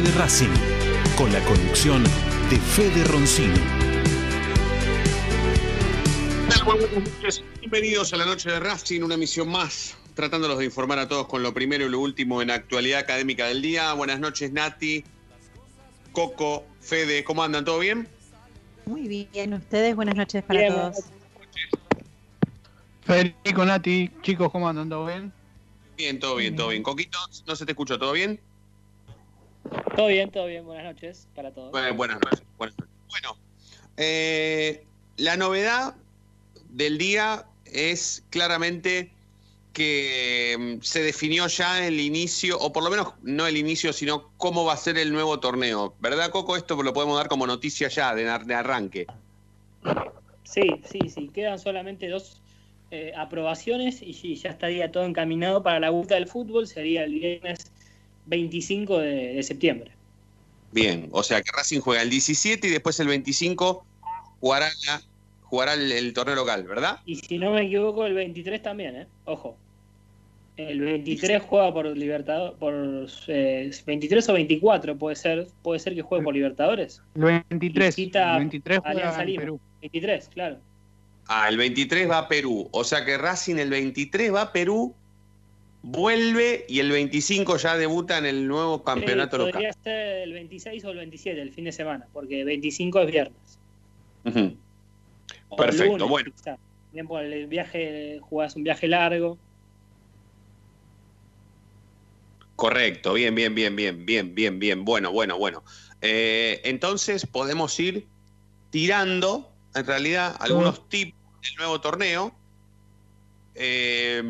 de Racing, con la conducción de Fede Roncino. ¿Qué tal? Muy buenas noches. Bienvenidos a la noche de Racing, una emisión más, tratándolos de informar a todos con lo primero y lo último en actualidad académica del día. Buenas noches, Nati, Coco, Fede, ¿cómo andan? ¿Todo bien? Muy bien, ustedes, buenas noches para Bien, todos. Federico, Nati, chicos, ¿cómo andan? ¿Todo bien? Bien, todo bien, todo bien. Coquito, no se te escucha, ¿todo bien? Todo bien, todo bien. Buenas noches para todos. Bueno, buenas noches. buenas noches. Bueno, eh, la novedad del día es claramente que mm, se definió ya el inicio, o por lo menos no el inicio, sino cómo va a ser el nuevo torneo. ¿Verdad, Coco? Esto lo podemos dar como noticia ya, de, de arranque. Sí, sí, sí. Quedan solamente dos eh, aprobaciones y sí, ya estaría todo encaminado para la vuelta del fútbol. Sería el viernes 25 de, de septiembre. Bien, o sea que Racing juega el 17 y después el 25 jugará, la- jugará el, el torneo local, ¿verdad? Y si no me equivoco, el 23 también, ¿eh? Ojo. El 23 juega por Libertadores, por eh, 23 o 24 puede ser, puede ser que juegue por Libertadores. El 23. Visita el 23 juega Alianza en Lima. Perú. 23, claro. Ah, el 23 va a Perú. O sea que Racing el 23 va a Perú, vuelve y el 25 ya debuta en el nuevo campeonato Sí, local. Podría ser el 26 o el 27, el fin de semana, porque 25 es viernes. Ujú. O Perfecto, lunes, bueno. quizá. Bien, por el viaje, jugás un viaje largo. Correcto, bien, bien, bien, bien, bien, bien, bien. Bueno, bueno, bueno. Eh, entonces podemos ir tirando, en realidad, algunos tips del nuevo torneo, eh,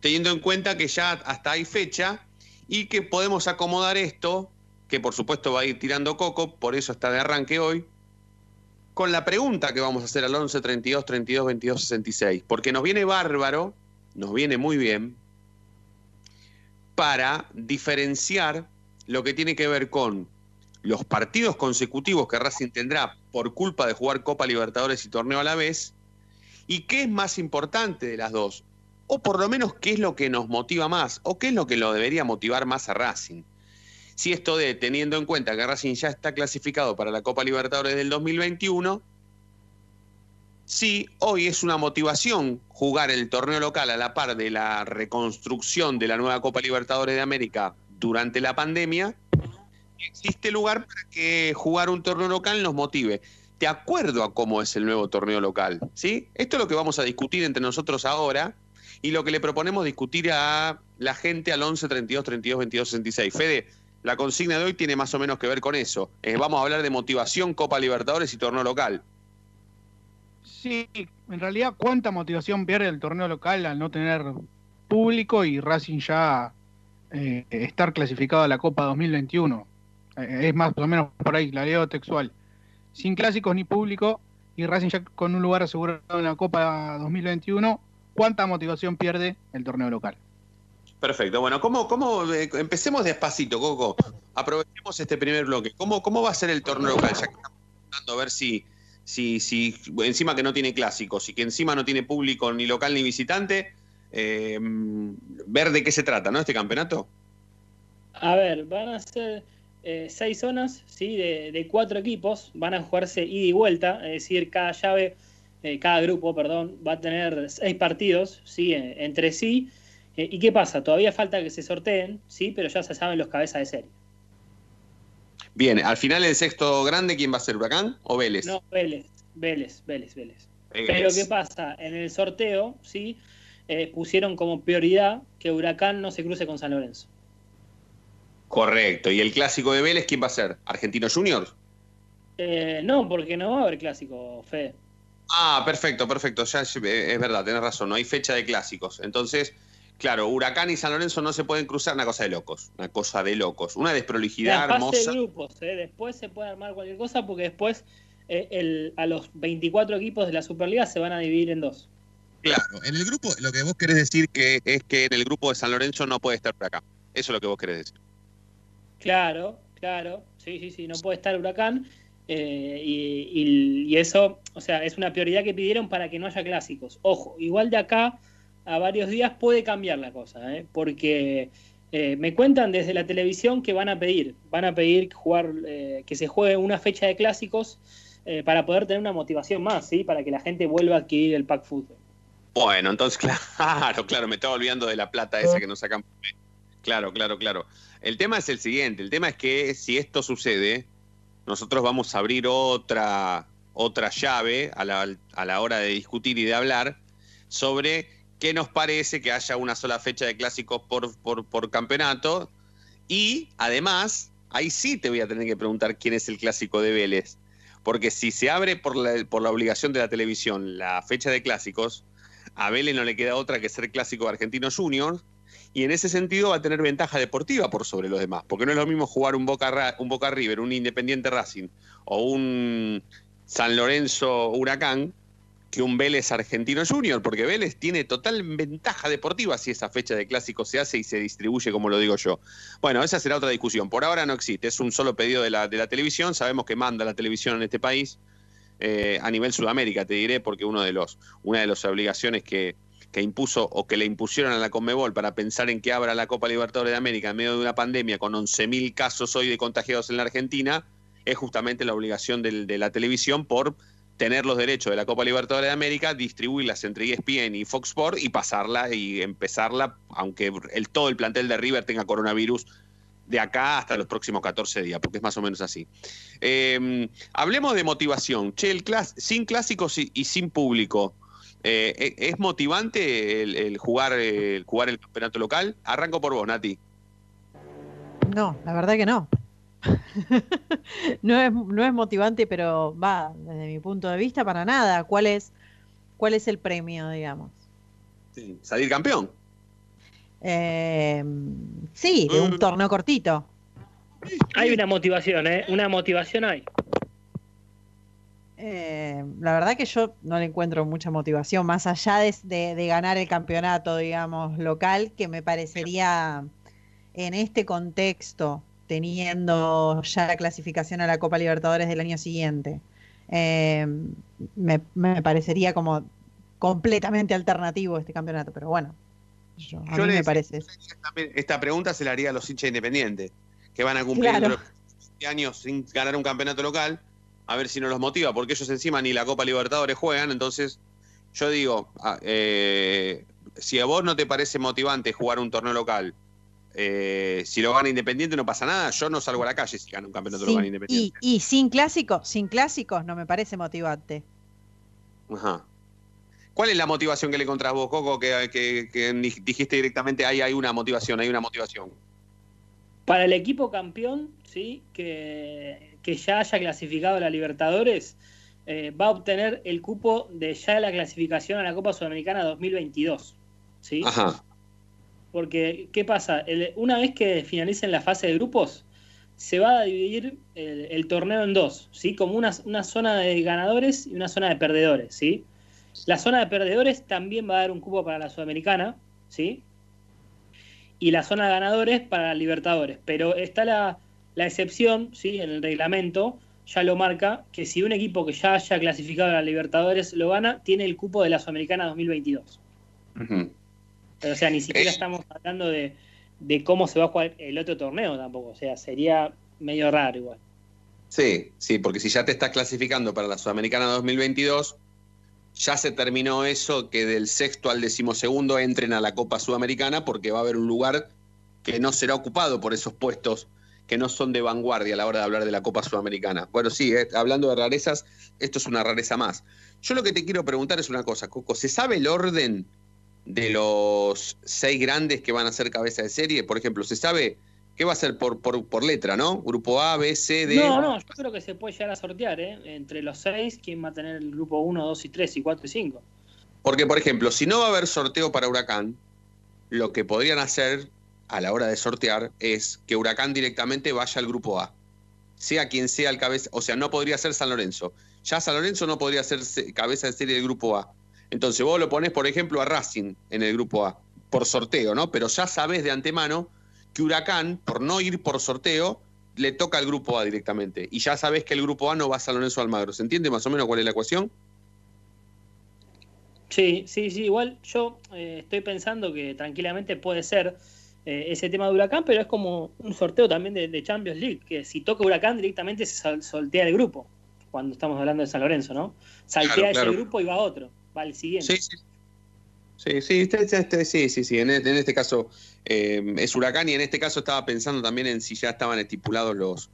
teniendo en cuenta que ya hasta hay fecha y que podemos acomodar esto, que por supuesto va a ir tirando Coco, por eso está de arranque hoy, con la pregunta que vamos a hacer al 11 32 32 22 66, porque nos viene bárbaro, nos viene muy bien para diferenciar lo que tiene que ver con los partidos consecutivos que Racing tendrá por culpa de jugar Copa Libertadores y Torneo a la vez, y qué es más importante de las dos, o por lo menos qué es lo que nos motiva más, o qué es lo que lo debería motivar más a Racing. Si esto de, teniendo en cuenta que Racing ya está clasificado para la Copa Libertadores del 2021, si hoy es una motivación jugar el torneo local a la par de la reconstrucción de la nueva Copa Libertadores de América durante la pandemia, existe lugar para que jugar un torneo local nos motive. De acuerdo a cómo es el nuevo torneo local, ¿sí? Esto es lo que vamos a discutir entre nosotros ahora y lo que le proponemos discutir a la gente al 11 32 32 22 66. Fede, la consigna de hoy tiene más o menos que ver con eso. Eh, vamos a hablar de motivación, Copa Libertadores y torneo local. Sí, en realidad, ¿cuánta motivación pierde el torneo local al no tener público y Racing ya eh, estar clasificado a la Copa 2021? Eh, es más o menos por ahí, la leo textual. Sin clásicos ni público y Racing ya con un lugar asegurado en la Copa 2021, cuánta motivación pierde el torneo local. Perfecto. Bueno, ¿cómo, cómo eh, empecemos despacito, Coco? Aprovechemos este primer bloque. ¿Cómo, cómo va a ser el torneo local? Ya que estamos tratando a ver si, si, si encima que no tiene clásicos y que encima no tiene público ni local ni visitante, eh, ver de qué se trata, ¿no? Este campeonato. A ver, van a ser eh, seis zonas, ¿sí? De, de cuatro equipos, van a jugarse ida y vuelta, es decir, cada llave, cada grupo, perdón, va a tener seis partidos, ¿sí? Entre sí. Eh, ¿Y qué pasa? Todavía falta que se sorteen, ¿sí? Pero ya se saben los cabezas de serie. Bien, al final el sexto grande, ¿quién va a ser? ¿Huracán o Vélez? No, Vélez, Vélez, Vélez, Vélez. Vélez. Pero ¿qué pasa? En el sorteo, ¿sí? Eh, pusieron como prioridad que Huracán no se cruce con San Lorenzo. Correcto. ¿Y el clásico de Vélez, quién va a ser? ¿Argentino Juniors? Eh, no, porque no va a haber clásico, Fede. Ah, perfecto, perfecto. Ya es, es verdad, tenés razón. No hay fecha de clásicos. Entonces, claro, Huracán y San Lorenzo no se pueden cruzar. Una cosa de locos. Una cosa de locos. Una desprolijidad La fase hermosa. de grupos, ¿eh? después se puede armar cualquier cosa porque después eh, el- a los 24 equipos de la Superliga se van a dividir en dos. Claro, en el grupo, lo que vos querés decir que es que en el grupo de San Lorenzo no puede estar Huracán. Eso es lo que vos querés decir. Claro, claro, sí, sí, sí, no puede estar Huracán. eh, y, y- y eso, o sea, es una prioridad que pidieron para que no haya clásicos. Ojo, igual de acá a varios días puede cambiar la cosa, ¿eh? porque eh, me cuentan desde la televisión que van a pedir, van a pedir jugar, eh, que se juegue una fecha de clásicos para poder tener una motivación más, ¿sí? Para que la gente vuelva a adquirir el pack fútbol. Bueno, entonces, claro, claro, me estaba olvidando de la plata esa que nos sacan. Claro, claro, claro. El tema es el siguiente, el tema es que si esto sucede, nosotros vamos a abrir otra, otra llave a la, a la hora de discutir y de hablar sobre qué nos parece que haya una sola fecha de clásicos por, por, campeonato. Y además, ahí sí te voy a tener que preguntar quién es el clásico de Vélez. Porque si se abre por la, por la obligación de la televisión la fecha de clásicos, a Vélez no le queda otra que ser clásico de Argentino Junior. Y en ese sentido va a tener ventaja deportiva por sobre los demás. Porque no es lo mismo jugar un Boca, un Boca River, un Independiente Racing o un San Lorenzo Huracán que un Vélez Argentino Junior. Porque Vélez tiene total ventaja deportiva si esa fecha de clásico se hace y se distribuye como lo digo yo. Bueno, esa será otra discusión. Por ahora no existe. Es un solo pedido de la, de la televisión. Sabemos que manda la televisión en este país. eh, a nivel Sudamérica, te diré, porque uno de los, una de las obligaciones que, que impuso o que le impusieron a la Conmebol para pensar en que abra la Copa Libertadores de América en medio de una pandemia con 11.000 casos hoy de contagiados en la Argentina, es justamente la obligación del- de la televisión por tener los derechos de la Copa Libertadores de América, distribuirlas entre ESPN y Fox Sport y pasarla y empezarla, aunque el, todo el plantel de River tenga coronavirus de acá hasta los próximos 14 días, porque es más o menos así. Eh, hablemos de motivación. Che, el sin clásicos y, sin público, eh, ¿e- ¿es motivante el, jugar, el jugar el campeonato local? Arranco por vos, Nati. No, la verdad que no. no, es, no es motivante, pero va, desde mi punto de vista, para nada. ¿Cuál es, cuál es el premio, digamos? Salir campeón. Eh, sí, de un torneo cortito. Hay una motivación, ¿eh? Una motivación hay. Eh, la verdad que yo no le encuentro mucha motivación, más allá de, de- de ganar el campeonato, digamos, local, que me parecería en este contexto, teniendo ya la clasificación a la Copa Libertadores del año siguiente, eh, me, me parecería como completamente alternativo este campeonato, pero bueno, yo- a Yo mí me parece. Esta pregunta se la haría a los hinchas independientes, que van a cumplir Claro. 20 años sin ganar un campeonato local, a ver si no los motiva, porque ellos encima ni la Copa Libertadores juegan, entonces yo digo, ah, eh, si a vos no te parece motivante jugar un torneo local, eh, si lo gana Independiente no pasa nada, yo no salgo a la calle si gana un campeonato Sin- y, Independiente. y sin clásicos, sin clásicos no me parece motivante. Ajá. ¿Cuál es la motivación que le encontrás vos, Coco, que, que- que ni- dijiste directamente, ahí hay una motivación, hay una motivación? Para el equipo campeón, sí, que, que ya haya clasificado a la Libertadores, eh, va a obtener el cupo de ya la clasificación a la Copa Sudamericana 2022. ¿sí? Ajá. Porque, ¿qué pasa? El- una vez que finalicen la fase de grupos, se va a dividir el, el torneo en dos, ¿sí? Como una, una zona de ganadores y una zona de perdedores, ¿sí? La zona de perdedores también va a dar un cupo para la Sudamericana, ¿sí? Y la zona de ganadores para la Libertadores. Pero está la, la excepción, ¿sí? En el reglamento ya lo marca, que si un equipo que ya haya clasificado a la Libertadores lo gana, tiene el cupo de la Sudamericana 2022. Ujú. Pero, o sea, ni siquiera estamos hablando de, de cómo se va a jugar el otro torneo tampoco. O sea, sería medio raro igual. Sí, sí, porque si ya te estás clasificando para la Sudamericana 2022, ya se terminó eso que del sexto al decimosegundo entren a la Copa Sudamericana porque va a haber un lugar que no será ocupado por esos puestos que no son de vanguardia a la hora de hablar de la Copa Sudamericana. Bueno, sí, eh, hablando de rarezas, esto es una rareza más. Yo lo que te quiero preguntar es una cosa, Coco, ¿se sabe el orden de los seis grandes que van a ser cabeza de serie? Por ejemplo, ¿se sabe qué va a ser por, por, por letra, no? Grupo A, B, C, D. No, no, yo creo que se puede llegar a sortear, ¿eh? Entre los seis, ¿quién va a tener el grupo 1, 2 y 3 y 4 y 5? Porque, por ejemplo, si no va a haber sorteo para Huracán, lo que podrían hacer a la hora de sortear es que Huracán directamente vaya al grupo A. Sea quien sea el cabeza, o sea, no podría ser San Lorenzo. Ya San Lorenzo no podría ser se- cabeza de serie del grupo A. Entonces vos lo pones, por ejemplo, a Racing en el grupo A, por sorteo, ¿no? Pero ya sabes de antemano que Huracán, por no ir por sorteo, le toca al grupo A directamente. Y ya sabes que el grupo A no va a San Lorenzo Almagro. ¿Se entiende más o menos cuál es la ecuación? Sí, sí, sí, igual yo eh, estoy pensando que tranquilamente puede ser eh, ese tema de Huracán, pero es como un sorteo también de, de Champions League, que si toca Huracán directamente se sol- soltea el grupo, cuando estamos hablando de San Lorenzo, ¿no? Saltea Claro, ese grupo y va otro, va al siguiente. Sí, sí. Sí, sí, este- este- este- sí, sí, sí. En este, en este caso eh, es Huracán y en este caso estaba pensando también en si ya estaban estipulados los,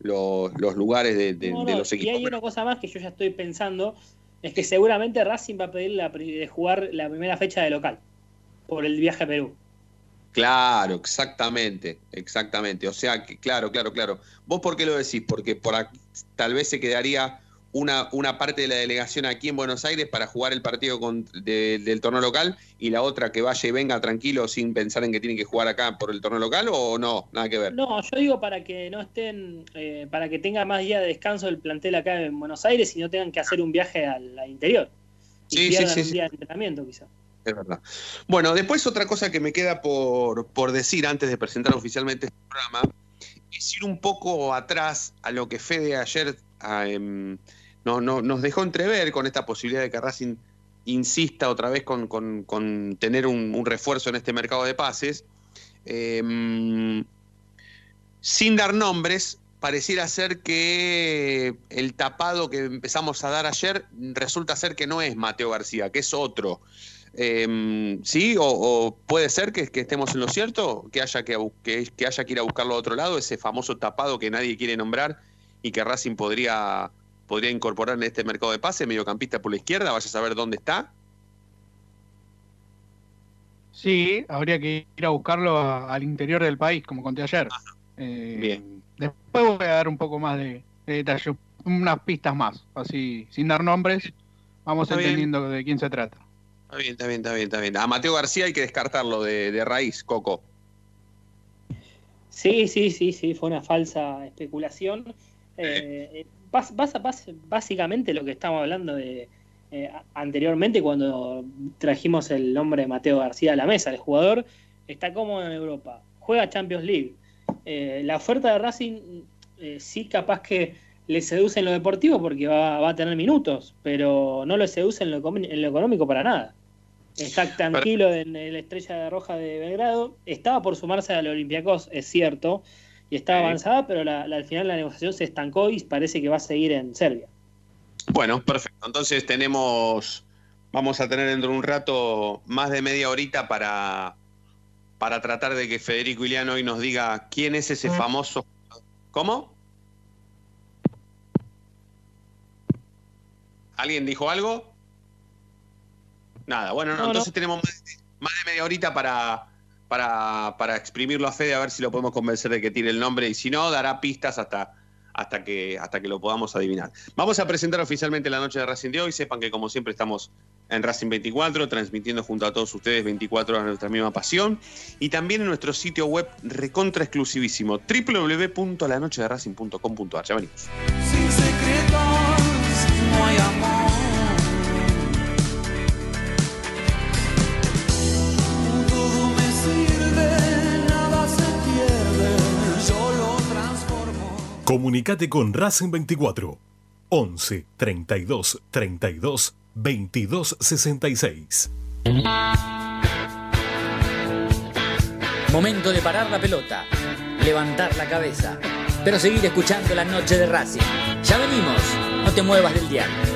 los, los lugares de, de- No, de no, los y equipos. hay una cosa más que yo ya estoy pensando, es que seguramente Racing va a pedir la, pri- de jugar la primera fecha de local, por el viaje a Perú. Claro, exactamente, exactamente. O sea, que claro, claro, claro. ¿Vos por qué lo decís? Porque por aquí, tal vez se quedaría una, una parte de la delegación aquí en Buenos Aires para jugar el partido con- de- del torneo local y la otra que vaya y venga tranquilo sin pensar en que tienen que jugar acá por el torneo local o no, nada que ver. No, yo digo para que no estén, eh, para que tenga más días de descanso el plantel acá en Buenos Aires y no tengan que hacer un viaje al, al interior. Y Sí, sí, pierdan sí, un día de entrenamiento quizá. Es verdad. Bueno, después otra cosa que me queda por, por decir antes de presentar oficialmente este programa es ir un poco atrás a lo que Fede ayer ah, em, no, no- nos dejó entrever con esta posibilidad de que Racing insista otra vez con, tener un, refuerzo en este mercado de pases. Em, sin dar nombres, pareciera ser que el tapado que empezamos a dar ayer resulta ser que no es Mateo García, que es otro. Eh, ¿Sí? O, puede ser que, estemos en lo cierto? Que haya que, que, que haya que ir a buscarlo a otro lado, ese famoso tapado que nadie quiere nombrar y que Racing podría, podría incorporar en este mercado de pase, mediocampista por la izquierda, vaya a saber dónde está. Sí, habría que ir a buscarlo a- al interior del país, como conté ayer. Eh, Bien. Después voy a dar un poco más de, de detalle, unas pistas más, así, sin dar nombres, vamos Está bien. entendiendo de quién se trata. Está bien, está bien, está bien, está bien. A Mateo García hay que descartarlo de, de raíz, Coco. Sí, sí, sí, sí, fue una falsa especulación. Eh, bas- bas- bas- básicamente lo que estamos hablando de eh, anteriormente cuando trajimos el nombre de Mateo García a la mesa, el jugador está cómodo en Europa, juega Champions League. Eh, la oferta de Racing eh, sí capaz que le seduce en lo deportivo porque va, va a tener minutos, pero no lo seduce en lo, en lo económico para nada. Está tranquilo en la estrella roja de Belgrado. Estaba por sumarse al Olympiacos, es cierto, y estaba Sí. avanzada, pero la- la- al final la negociación se estancó y parece que va a seguir en Serbia. Bueno, perfecto. Entonces tenemos, vamos a tener dentro de un rato más de media horita para, para tratar de que Federico Iliano hoy nos diga quién es ese famoso... ¿Cómo? ¿Alguien dijo algo? Nada, bueno, no, No, no. entonces tenemos más de, más de media horita para, para, para exprimirlo a Fede a ver si lo podemos convencer de que tire el nombre y si no, dará pistas hasta, hasta, que, hasta que lo podamos adivinar. Vamos a presentar oficialmente la noche de Racing de hoy. Sepan que como siempre estamos en Racing 24, transmitiendo junto a todos ustedes 24 horas nuestra misma pasión. Y también en nuestro sitio web recontra exclusivísimo, www.lanochederacing.com.ar. Ya venimos. Sin secretos no hay amor. Comunicate con Racing 24 11 32 32 22 66. Momento de parar la pelota, levantar la cabeza, pero seguir escuchando la noche de Racing. Ya venimos, no te muevas del diario.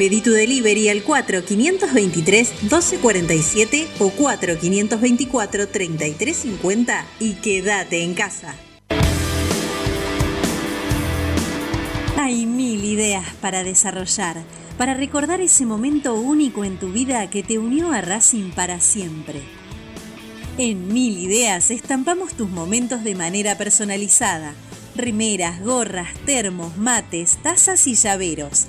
Pedí tu delivery al 4523-1247 o 4524-3350 y quédate en casa. Hay mil ideas para desarrollar, para recordar ese momento único en tu vida que te unió a Racing para siempre. En Mil Ideas estampamos tus momentos de manera personalizada. Remeras, gorras, termos, mates, tazas y llaveros.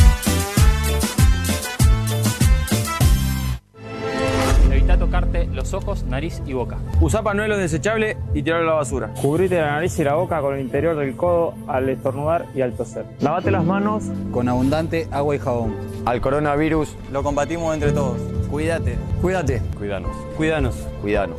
los ojos, nariz y boca. Usa pañuelos desechables y tirarlo a la basura. Cubrite la nariz y la boca con el interior del codo al estornudar y al toser. Lavate las manos con abundante agua y jabón. Al coronavirus lo combatimos entre todos. Cuídate. Cuídate. Cuidanos. Cuídanos. Cuidanos.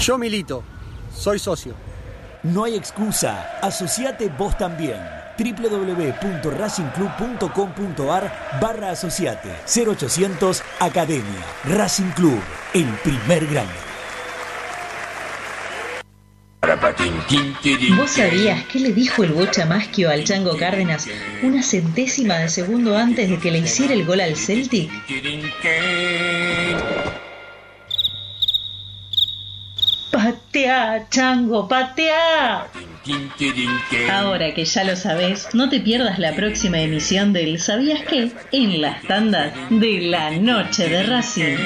Yo milito. Soy socio. No hay excusa. Asociate vos también www.racingclub.com.ar barra asociate 0800 Academia Racing Club, el primer grande. ¿Vos sabías qué le dijo el Bocha Maschio al Chango Cárdenas una centésima de segundo antes de que le hiciera el gol al Celtic? ¡Patea, Chango, patea! Ahora que ya lo sabes, no te pierdas la próxima emisión del ¿Sabías qué? en las tandas de la noche de Racing.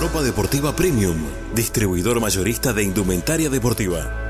Ropa Deportiva Premium, distribuidor mayorista de indumentaria deportiva.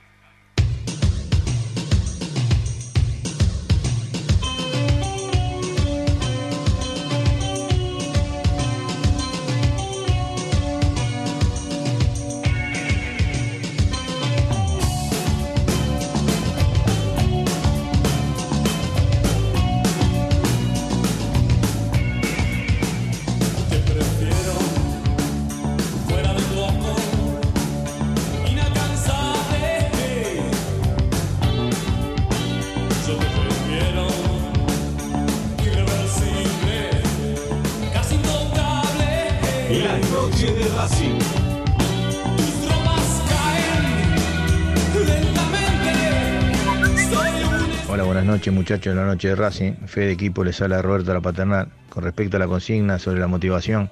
Muchachos de la noche de Racing. Fe de equipo les habla Roberto La Paternal. Con respecto a la consigna sobre la motivación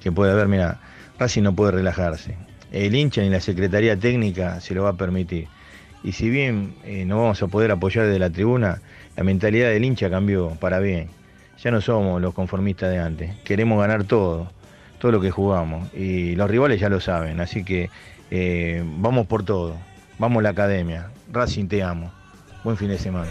que puede haber, mira, Racing no puede relajarse. El hincha ni la Secretaría Técnica se lo va a permitir. Y si bien eh, no vamos a poder apoyar desde la tribuna, la mentalidad del hincha cambió para bien. Ya no somos los conformistas de antes. Queremos ganar todo, todo lo que jugamos. Y los rivales ya lo saben. Así que eh, vamos por todo. Vamos a la academia. Racing te amo. Buen fin de semana.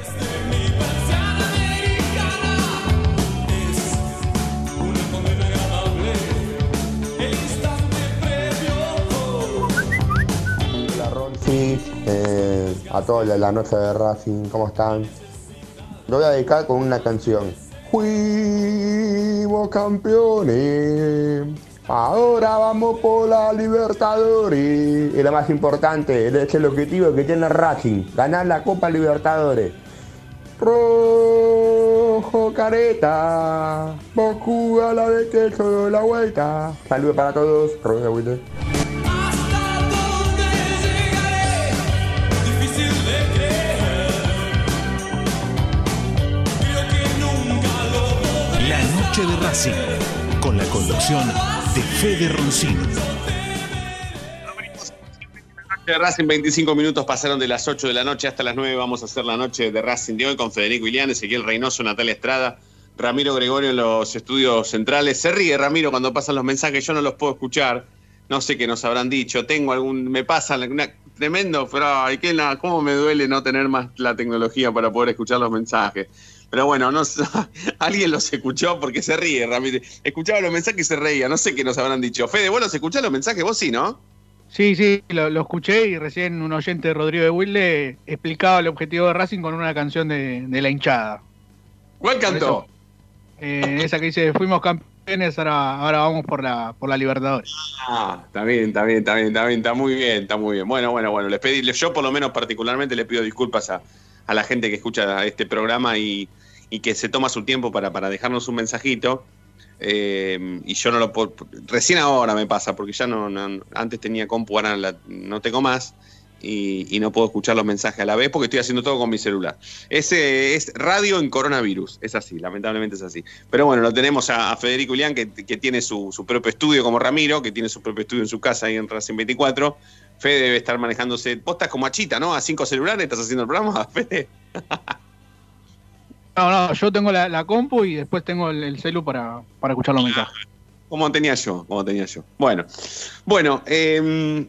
Hola Ronzi, eh, a todos de la noche de Racing, ¿cómo están? Lo voy a dedicar con una canción. Fuimos campeones, ahora vamos por la Libertadores. Y lo más importante, es el objetivo que tiene Racing, ganar la Copa Libertadores. Rojo careta, vos jugá la de queso de la vuelta. Saludos para todos, Rojo de. La noche de Racing, con la conducción de Fede Roncino. De Racing, 25 minutos pasaron de las 8 de la noche hasta las 9. Vamos a hacer la noche de Racing de hoy con Federico Ilián, Ezequiel Reynoso, Natalia Estrada, Ramiro Gregorio en los estudios centrales. Se ríe Ramiro cuando pasan los mensajes, yo no los puedo escuchar. No sé qué nos habrán dicho. Tengo algún. Me pasa una- tremendo, pero ay, qué la- cómo me duele no tener más la tecnología para poder escuchar los mensajes. Pero bueno, no alguien los escuchó porque se ríe, Ramiro. Escuchaba los mensajes y se reía. No sé qué nos habrán dicho. Fede, ¿vos los escuchás los mensajes? Vos sí, ¿no? Sí, sí, lo, lo escuché y recién un oyente de Rodrigo de Wilde explicaba el objetivo de Racing con una canción de, de la hinchada. ¿Cuál cantó? Eh, esa que dice, fuimos campeones, ahora, ahora vamos por la, por la Libertadores. Ah, está bien, está bien, está bien, está bien, está muy bien, está muy bien. Bueno, bueno, bueno, les pedí, yo por lo menos particularmente le pido disculpas a, a la gente que escucha este programa y, y que se toma su tiempo para, para dejarnos un mensajito. Eh, y yo no lo puedo, recién ahora me pasa, porque ya no, no- antes tenía compu, ahora la- no tengo más. Y, y no puedo escuchar los mensajes a la vez porque estoy haciendo todo con mi celular. Ese es radio en coronavirus, es así, lamentablemente es así. Pero bueno, lo tenemos a, Federico Ilián, que, que tiene su, su propio estudio como Ramiro, que tiene su propio estudio en su casa ahí en Racing 24. Fede debe estar manejándose, vos estás como a Chita, ¿no? A cinco celulares, estás haciendo el programa, Fede. No, no, yo tengo la, la compu y después tengo el, el celu para, para escuchar los mensajes. Como tenía yo, como tenía yo. Bueno, bueno, eh,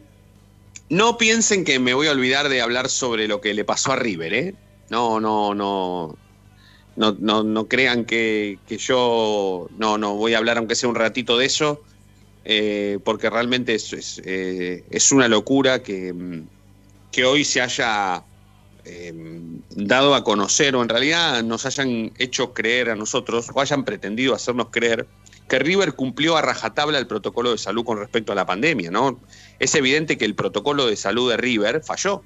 no piensen que me voy a olvidar de hablar sobre lo que le pasó a River, ¿eh? No, no, no. No, no, no crean que, que yo no, no voy a hablar, aunque sea un ratito de eso, eh, porque realmente eh, es una locura que, mm, hoy se haya eh, dado a conocer, o en realidad nos hayan hecho creer a nosotros, o hayan pretendido hacernos creer, que River cumplió a rajatabla el protocolo de salud con respecto a la pandemia. Es evidente que el protocolo de salud de River falló.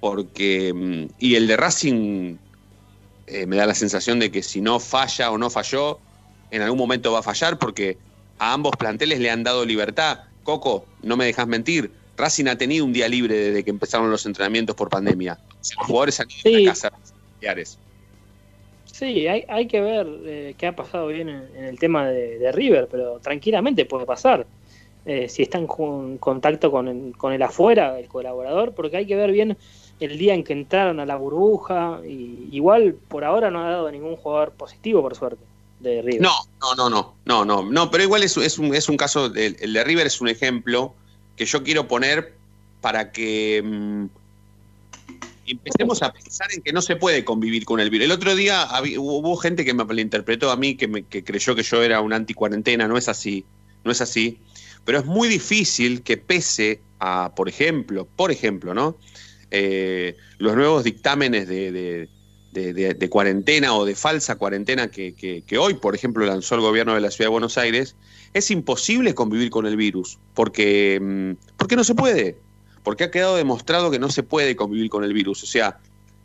Porque. mm, Y el de Racing eh, me da la sensación de que si no falla o no falló, en algún momento va a fallar, porque a ambos planteles le han dado libertad. Coco, no me dejas mentir. Racing ha tenido un día libre desde que empezaron los entrenamientos por pandemia. Los jugadores han ido a la casa familiares. Sí, hay, hay que ver eh, qué ha pasado bien en, en el tema de, de River, pero tranquilamente puede pasar. Eh, si está en contacto con el, con el afuera, el colaborador, porque hay que ver bien el día en que entraron a la burbuja. Y igual por ahora no ha dado ningún jugador positivo, por suerte, de River. No, no, no, no, no, no, no, pero igual es, es un, es un caso, el, el de River es un ejemplo que yo quiero poner para que mm, empecemos a pensar en que no se puede convivir con el virus. El otro día hubo gente que me malinterpretó a mí, que, me, creyó que yo era un anticuarentena, no es así, no es así, pero es muy difícil que pese a, por ejemplo, por ejemplo, ¿no? Eh, los nuevos dictámenes de, de- de- cuarentena o de falsa cuarentena que, que- hoy, por ejemplo, lanzó el gobierno de la Ciudad de Buenos Aires, es imposible convivir con el virus, porque, mm, porque no se puede, porque ha quedado demostrado que no se puede convivir con el virus. O sea,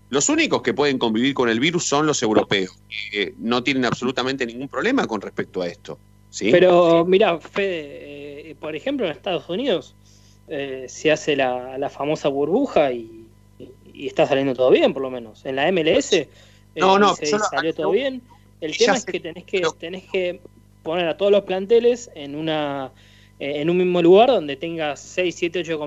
los únicos que pueden convivir con el virus son los europeos, que no tienen absolutamente ningún problema con respecto a esto. ¿sí? Pero mira, Fede, eh, por ejemplo, en Estados Unidos eh, se hace la, la famosa burbuja y, y está saliendo todo bien, por lo menos. En la MLS eh, No, no, se- no- salió todo bien. El tema es que tenés que tenés que poner a todos los planteles en una eh, en un mismo lugar donde tengas 6, 7, 8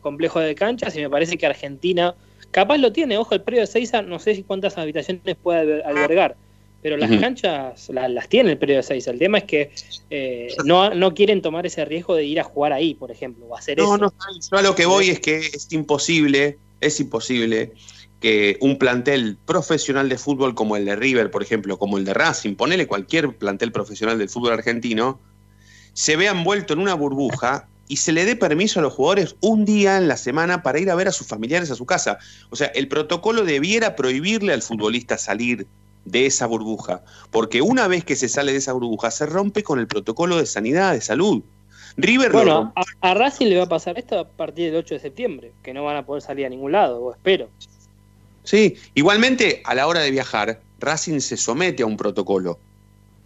complejos de canchas y me parece que Argentina capaz lo tiene, ojo, el predio de Seiza, no sé si cuántas habitaciones puede albergar, pero las canchas la- las tiene el predio de Seiza. El tema es que eh, no, no quieren tomar ese riesgo de ir a jugar ahí, por ejemplo, o hacer No, eso. no, yo a lo que voy es que es imposible, es imposible que un plantel profesional de fútbol como el de River, por ejemplo, como el de Racing, ponele cualquier plantel profesional del fútbol argentino, se vea envuelto en una burbuja y se le dé permiso a los jugadores un día en la semana para ir a ver a sus familiares a su casa. O sea, el protocolo debiera prohibirle al futbolista salir de esa burbuja, porque una vez que se sale de esa burbuja se rompe con el protocolo de sanidad, de salud. River Bueno, a, a Racing le va a pasar esto a partir del 8 de septiembre, que no van a poder salir a ningún lado, o espero. Sí, igualmente a la hora de viajar, Racing se somete a un protocolo.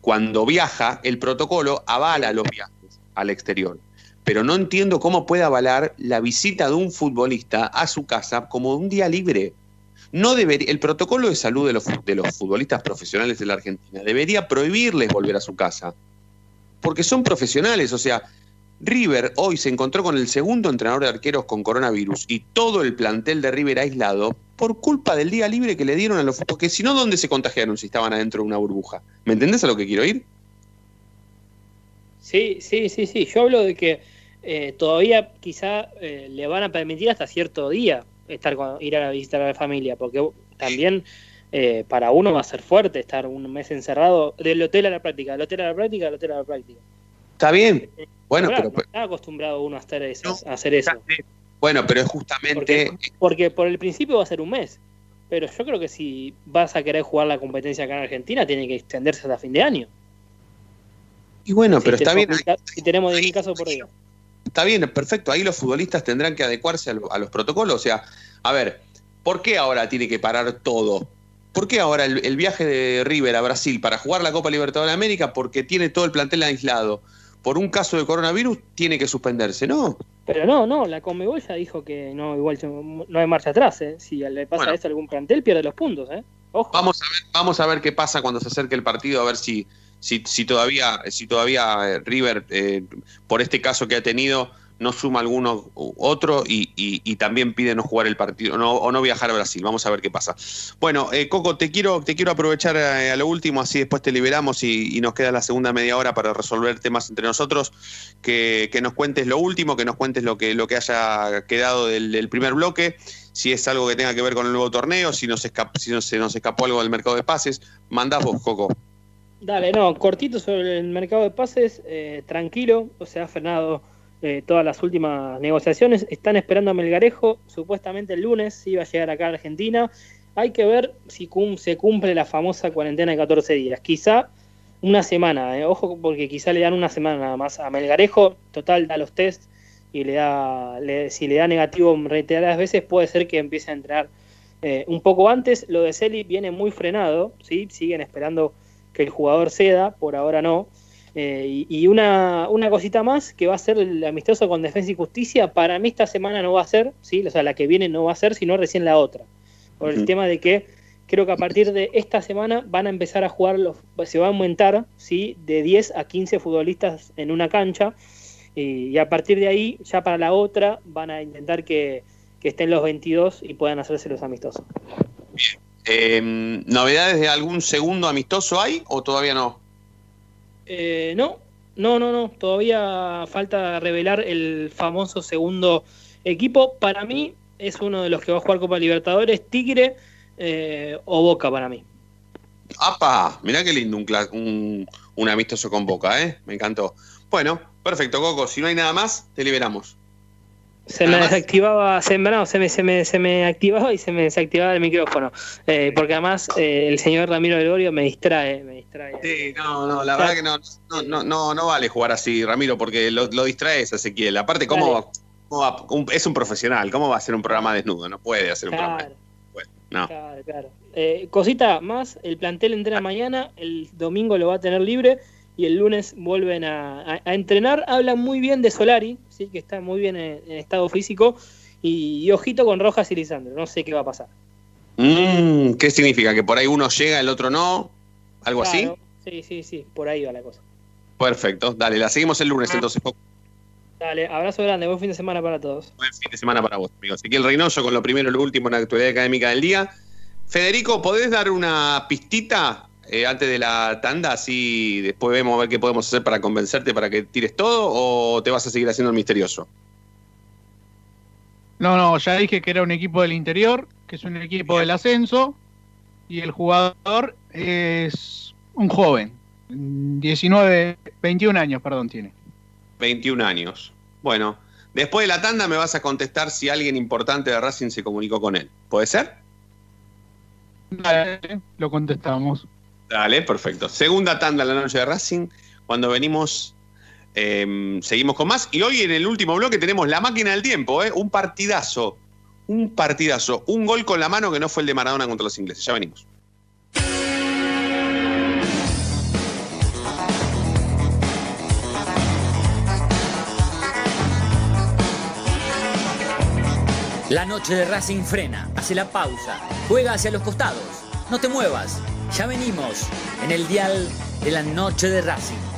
Cuando viaja, el protocolo avala los viajes al exterior. Pero no entiendo cómo puede avalar la visita de un futbolista a su casa como un día libre. No debería, el protocolo de salud de los, de los futbolistas profesionales de la Argentina debería prohibirles volver a su casa. Porque son profesionales, o sea, River hoy se encontró con el segundo entrenador de arqueros con coronavirus y todo el plantel de River aislado por culpa del día libre que le dieron a los porque si no dónde se contagiaron si estaban adentro de una burbuja. ¿Me entendés a lo que quiero ir? Sí, sí, sí, sí. Yo hablo de que eh, todavía quizá eh, le van a permitir hasta cierto día estar con- ir a visitar a la familia, porque también eh, para uno va a ser fuerte estar un mes encerrado del hotel a la práctica, del hotel a la práctica, del hotel a la práctica. Está bien. Bueno, pero, no está acostumbrado uno a hacer eso. a hacer eso. bueno, pero es justamente Porque por el principio va a ser un mes. Pero yo creo que si vas a querer jugar la competencia acá en Argentina, tiene que extenderse hasta fin de año. y bueno, Si pero está bien, Si tenemos 10.000 casos por día. está bien, perfecto. Ahí los futbolistas tendrán que adecuarse a, lo- a los protocolos. O sea, a ver, ¿por qué ahora tiene que parar todo? ¿Por qué ahora el, el viaje de River a Brasil para jugar la Copa Libertadores de América? Porque tiene todo el plantel aislado. Por un caso de coronavirus tiene que suspenderse, ¿no? Pero no, no, la Conmebol ya dijo que no, igual no hay marcha atrás, ¿eh? Si le pasa Bueno. eso a algún plantel, pierde los puntos, ¿eh? Ojo. Vamos a ver, vamos a ver qué pasa cuando se acerque el partido, a ver si, si, si todavía, si todavía eh, River, eh, por este caso que ha tenido, no suma alguno otro y, también pide no jugar el partido no, o no viajar a Brasil. Vamos a ver qué pasa. Bueno, eh, Coco, te quiero, te quiero aprovechar a lo último, así después te liberamos y, nos queda la segunda media hora para resolver temas entre nosotros. Que, que nos cuentes lo último, que nos cuentes lo que, lo que haya quedado del, primer bloque, si es algo que tenga que ver con el nuevo torneo, si, nos si no, se nos escapó algo del mercado de pases. Mandás vos, Coco. Dale, no, cortito sobre el mercado de pases, eh, tranquilo, o sea, frenado eh, todas las últimas negociaciones. Están esperando a Melgarejo, supuestamente el lunes va a llegar acá a Argentina. Hay que ver si cum- se cumple la famosa cuarentena de 14 días. Quizá una semana, eh, ojo, porque quizá le dan una semana nada más a Melgarejo. Total, da los test y le da, le- si le da negativo reiteradas veces, puede ser que empiece a entrenar eh, un poco antes. Lo de Celi viene muy frenado, ¿sí? siguen esperando que el jugador ceda, por ahora no. Eh, y y una, una cosita más que va a ser el amistoso con Defensa y Justicia, para mí esta semana no va a ser, ¿sí? o sea, la que viene no va a ser, sino recién la otra. Por el tema de que creo que a partir de esta semana van a empezar a jugar, los, se va a aumentar ¿sí? de 10 a 15 futbolistas en una cancha. Y, y a partir de ahí, ya para la otra, van a intentar que, que estén los 22 y puedan hacerse los amistosos. Eh, ¿Novedades de algún segundo amistoso hay o todavía no? Eh, no, no, no, no. Todavía falta revelar el famoso segundo equipo. Para mí es uno de los que va a jugar Copa Libertadores, Tigre eh, o Boca para mí. ¡Apa! Mirá qué lindo un, un, un amistoso con Boca, ¿eh? Me encantó. Bueno, perfecto, Coco. Si no hay nada más, te liberamos. Se me desactivaba, se, no, se, me, se, me, se me activaba y se me desactivaba el micrófono. Eh, porque además eh, el señor Ramiro Gregorio me distrae, me distrae. Sí, no, no, la verdad que no, no, no, no, no vale jugar así, Ramiro, porque lo, lo distraes a Ezequiel. Aparte, ¿cómo, va- cómo va- un- es un profesional, ¿cómo va a hacer un programa desnudo? No puede hacer un programa desnudo. No. claro, claro. Eh, cosita más, el plantel entrena mañana, el domingo lo va a tener libre y el lunes vuelven a, a- a entrenar. Hablan muy bien de Solari, sí, que está muy bien en, en estado físico. Y, y ojito con Rojas y Lisandro, no sé qué va a pasar. Mm, ¿Qué significa? ¿Que por ahí uno llega, el otro no? ¿Algo así? Sí, sí, sí, por ahí va la cosa. Perfecto, dale, la seguimos el lunes entonces. Coco. Dale, abrazo grande, buen fin de semana para todos. Buen fin de semana para vos, amigo. Ezequiel Reynoso con lo primero y lo último en la actualidad académica del día. Federico, ¿podés dar una pistita eh, antes de la tanda? Así después vemos a ver qué podemos hacer para convencerte para que tires todo o te vas a seguir haciendo el misterioso. No, no, ya dije que era un equipo del interior, que es un equipo del ascenso, y el jugador es un joven, 19, 21 años, perdón, tiene. 21 años. Bueno, después de la tanda me vas a contestar si alguien importante de Racing se comunicó con él. ¿Puede ser? Dale, lo contestamos. Dale, perfecto. Segunda tanda la noche de Racing. Cuando venimos, eh, seguimos con más. Y hoy en el último bloque tenemos la máquina del tiempo, ¿eh? un partidazo. Un partidazo. Un gol con la mano que no fue el de Maradona contra los ingleses. Ya venimos. La noche de Racing frena, hace la pausa, juega hacia los costados. No te muevas, ya venimos en el dial de la noche de Racing.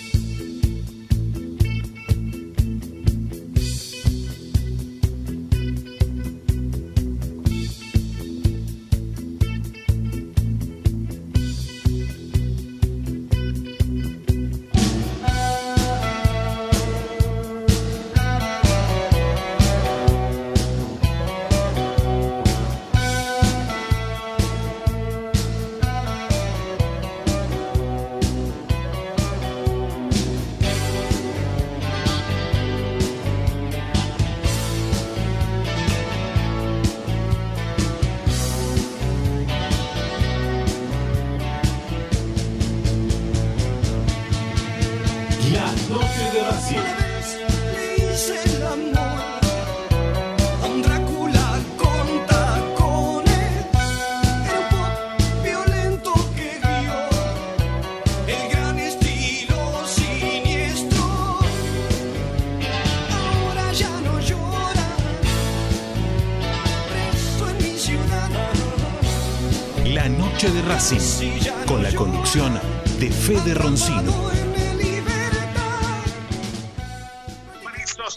Fede Roncino.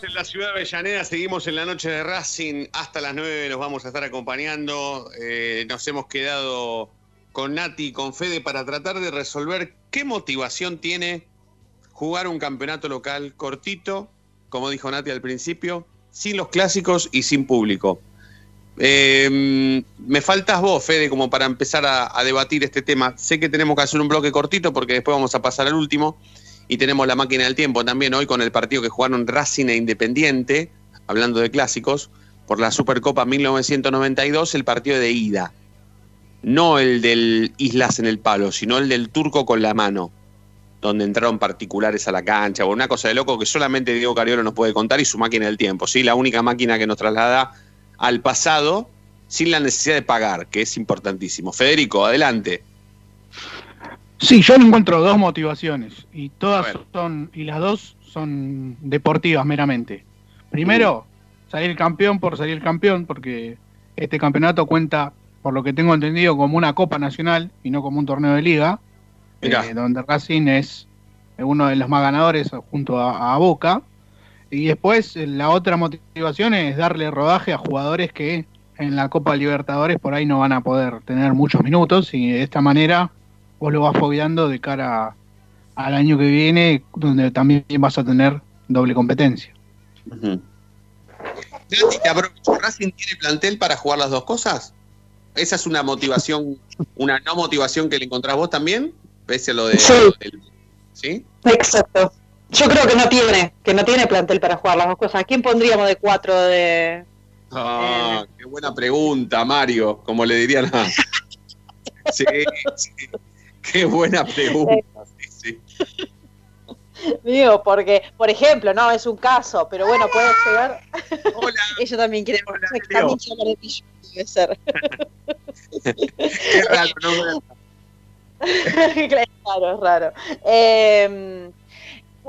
En la ciudad de Avellaneda, seguimos en la noche de Racing. Hasta las 9 nos vamos a estar acompañando. Eh, nos hemos quedado con Nati y con Fede para tratar de resolver qué motivación tiene jugar un campeonato local cortito, como dijo Nati al principio, sin los clásicos y sin público. Eh, me faltas vos, Fede, como para empezar a, debatir este tema. Sé que tenemos que hacer un bloque cortito porque después vamos a pasar al último. Y tenemos la máquina del tiempo también hoy con el partido que jugaron Racing e Independiente, hablando de clásicos, por la Supercopa 1992, el partido de ida. No el del Islas en el Palo, sino el del Turco con la mano, donde entraron particulares a la cancha, o una cosa de loco que solamente Diego Cariolo nos puede contar y su máquina del tiempo, ¿sí? La única máquina que nos traslada al pasado sin la necesidad de pagar, que es importantísimo. Federico, adelante. Sí, yo le encuentro dos motivaciones y todas son y las dos son deportivas meramente. Primero, salir campeón por salir campeón, porque este campeonato cuenta, por lo que tengo entendido, como una Copa Nacional y no como un torneo de liga, eh, donde Racing es uno de los más ganadores junto a, a Boca. Y después eh, la otra motivación es darle rodaje a jugadores que en la Copa Libertadores por ahí no van a poder tener muchos minutos y de esta manera vos lo vas fogueando de cara al año que viene, donde también vas a tener doble competencia. Te aprovecho. ¿Racing tiene plantel para jugar las dos cosas? ¿Esa es una motivación, una no motivación que le encontrás vos también? Pese a lo de. Sí. del- ¿Sí? Exacto. Yo creo que no tiene, que no tiene plantel para jugar las dos cosas. ¿A quién pondríamos de cuatro de...? Ah, qué buena pregunta, Mario, como le dirían a. Sí, sí. Qué buena pregunta. Sí, sí. Digo, porque, por ejemplo, no, es un caso, pero bueno, puede llegar... Hola. Ella también quiere... también Pichu, debe ser. Qué raro, ¿no? claro, es raro. Eh,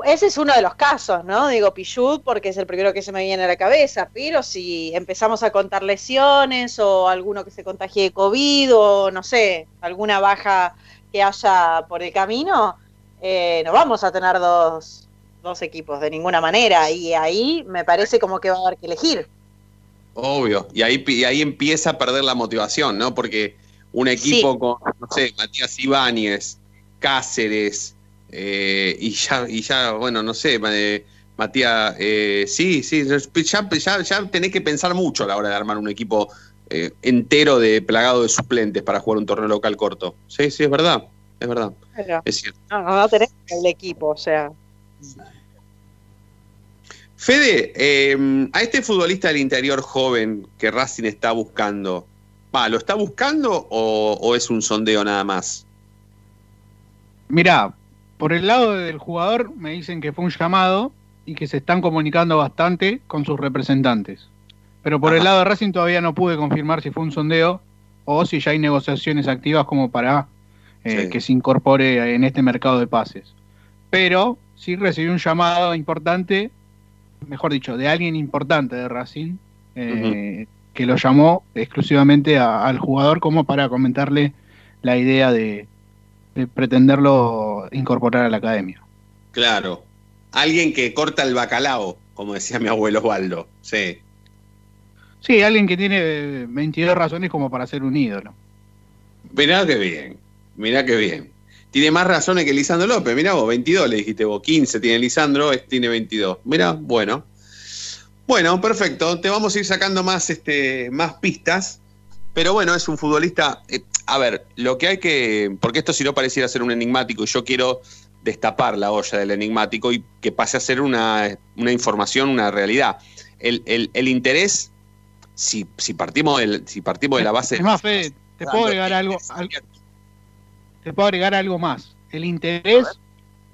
ese es uno de los casos, ¿no? Digo Pichut porque es el primero que se me viene a la cabeza, pero si empezamos a contar lesiones o alguno que se contagie de COVID o no sé, alguna baja que haya por el camino, eh, no vamos a tener dos, dos equipos de ninguna manera y ahí me parece como que va a haber que elegir. Obvio. Y ahí, y ahí empieza a perder la motivación, ¿no? Porque un equipo Sí. con, no sé, Matías Ibáñez, Cáceres, eh, y ya, y ya, bueno, no sé, eh, Matías, eh, sí, sí, ya, ya, ya tenés que pensar mucho a la hora de armar un equipo eh, entero de plagado de suplentes para jugar un torneo local corto. Sí, sí, es verdad, es verdad, Pero es cierto. no, no, tenés el equipo, o sea. Fede, eh, a este futbolista del interior joven que Racing está buscando, va, ¿lo está buscando o, o es un sondeo nada más? Mira, por el lado del jugador me dicen que fue un llamado y que se están comunicando bastante con sus representantes. Pero por el lado de Racing todavía no pude confirmar si fue un sondeo o si ya hay negociaciones activas como para eh, que se incorpore en este mercado de pases. Pero sí recibí un llamado importante, mejor dicho, de alguien importante de Racing, eh, que lo llamó exclusivamente a- al jugador como para comentarle la idea de, de pretenderlo incorporar a la academia. Claro. Alguien que corta el bacalao, como decía mi abuelo Osvaldo. Sí. Sí, alguien que tiene eh, 22 razones como para ser un ídolo. Mirá qué bien. Mirá qué bien. Tiene más razones que Lisandro López. Mirá vos, 22 le dijiste vos. 15 tiene Lisandro, este tiene 22. Mirá, bueno. Bueno, perfecto. Te vamos a ir sacando más, este, más pistas. Pero bueno, es un futbolista. eh, a ver, lo que hay que. Porque esto si no pareciera ser un enigmático y yo quiero destapar la olla del enigmático y que pase a ser una, una información, una realidad. El, el- el interés, si, si, partimos del, si partimos de la base. Es más, Fede, te puedo agregar algo, al- te puedo agregar algo más. El interés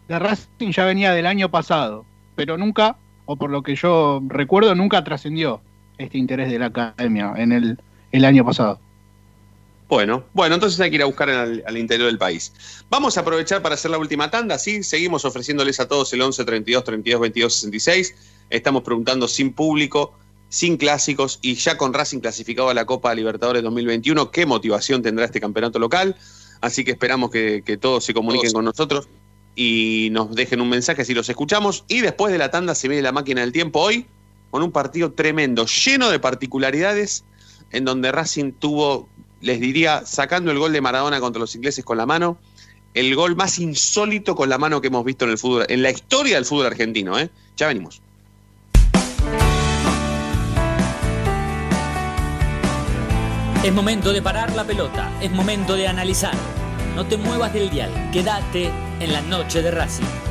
de Racing ya venía del año pasado, pero nunca, o por lo que yo recuerdo, nunca trascendió este interés de la academia en el, el año pasado. Bueno, bueno, entonces hay que ir a buscar al, al interior del país. Vamos a aprovechar para hacer la última tanda, ¿sí? Seguimos ofreciéndoles a todos el 11 32 32 22 66. Estamos preguntando sin público, sin clásicos y ya con Racing clasificado a la Copa Libertadores 2021, ¿qué motivación tendrá este campeonato local? Así que esperamos que, que todos se comuniquen con nosotros y nos dejen un mensaje si los escuchamos. Y después de la tanda se viene la máquina del tiempo hoy con un partido tremendo, lleno de particularidades, en donde Racing tuvo, les diría, sacando el gol de Maradona contra los ingleses con la mano, el gol más insólito con la mano que hemos visto en el fútbol, en la historia del fútbol argentino. ¿eh? Ya venimos. Es momento de parar la pelota, es momento de analizar. No te muevas del dial, quédate en la noche de Racing.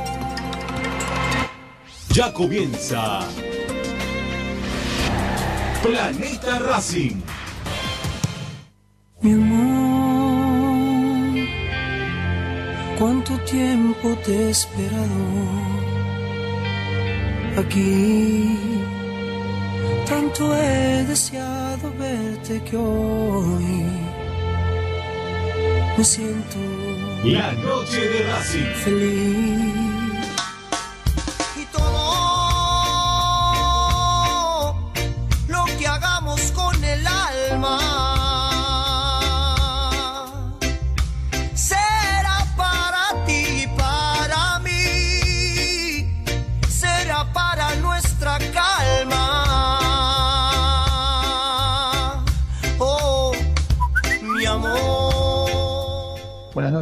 Ya comienza Planeta Racing. Mi amor, cuánto tiempo te he esperado aquí. Tanto he deseado verte que hoy me siento La noche de Racing. feliz.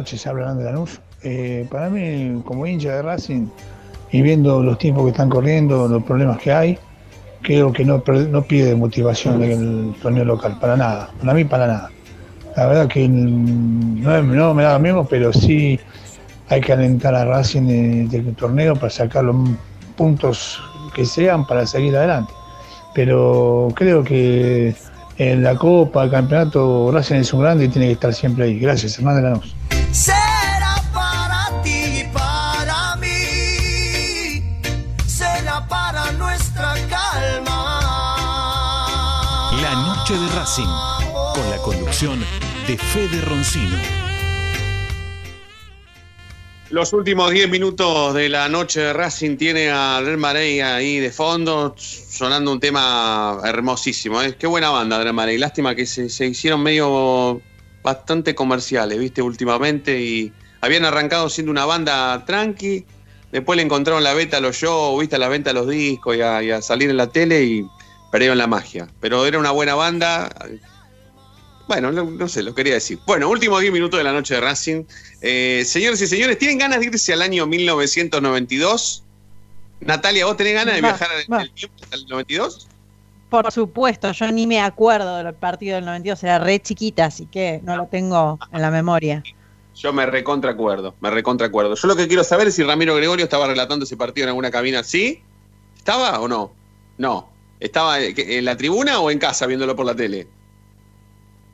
Noches, habla de Lanús. Eh, para mí, como hincha de Racing y viendo los tiempos que están corriendo, los problemas que hay, creo que no, no pide motivación el torneo local, para nada. Para mí, para nada. La verdad que no, no me da lo mismo, pero sí hay que alentar a Racing de- del torneo para sacar los puntos que sean para seguir adelante. Pero creo que en la Copa, el campeonato, Racing es un grande y tiene que estar siempre ahí. Gracias, Hernández Lanús. De Racing, con la conducción de Fede Roncino. Los últimos 10 minutos de la noche de Racing tiene a Del Marey ahí de fondo, sonando un tema hermosísimo. ¿eh? Qué buena banda, Del Marey. Lástima que se, hicieron medio bastante comerciales, ¿viste? Últimamente. Y habían arrancado siendo una banda tranqui. Después le encontraron la beta a los shows, ¿viste? A la venta de los discos a, y a salir en la tele y perdieron la magia. Pero era una buena banda. Bueno, no, no sé, lo quería decir. Bueno, últimos 10 minutos de la noche de Racing. Eh, señores y señores, ¿tienen ganas de irse al año 1992? Natalia, ¿vos tenés ganas de viajar en va. el tiempo hasta el 92? Por supuesto, yo ni me acuerdo del partido del 92, era re chiquita, así que no lo tengo en la memoria. Yo me recontra acuerdo, me recontra acuerdo. Yo lo que quiero saber es si Ramiro Gregorio estaba relatando ese partido en alguna cabina. ¿Sí? ¿Estaba o no? No. ¿Estaba eh, en la tribuna o en casa viéndolo por la tele?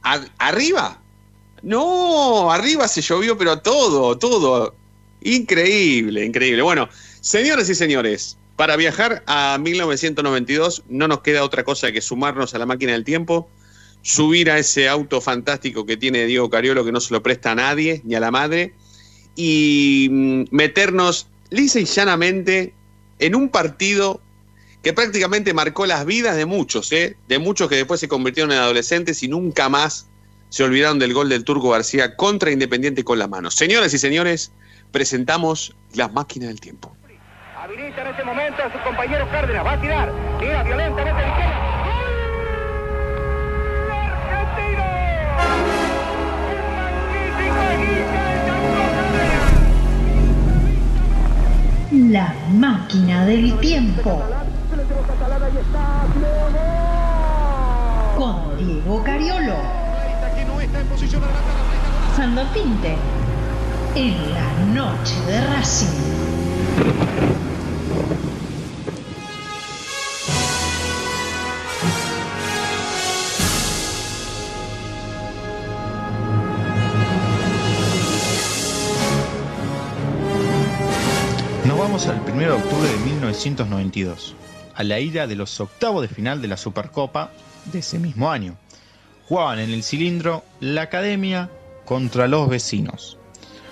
¿A- ¿Arriba? No, arriba se llovió, pero todo, todo. Increíble, increíble. Bueno, señores y señores, para viajar a 1992 no nos queda otra cosa que sumarnos a la máquina del tiempo, subir a ese auto fantástico que tiene Diego Cariolo que no se lo presta a nadie, ni a la madre, y mm, meternos lisa y llanamente en un partido que prácticamente marcó las vidas de muchos, ¿eh? de muchos que después se convirtieron en adolescentes y nunca más se olvidaron del gol del Turco García contra Independiente con la mano. Señoras y señores, presentamos la máquina del tiempo. Habilita en este momento a su compañero Cárdenas. Va a tirar. Tira violentamente a la izquierda. La máquina del tiempo. Con Diego Cariolo. Fernando Pinte. En la noche de Racing. Nos vamos al 1 de octubre de 1992, a la ida de los octavos de final de la Supercopa de ese mismo año. Jugaban en el cilindro la Academia contra los vecinos.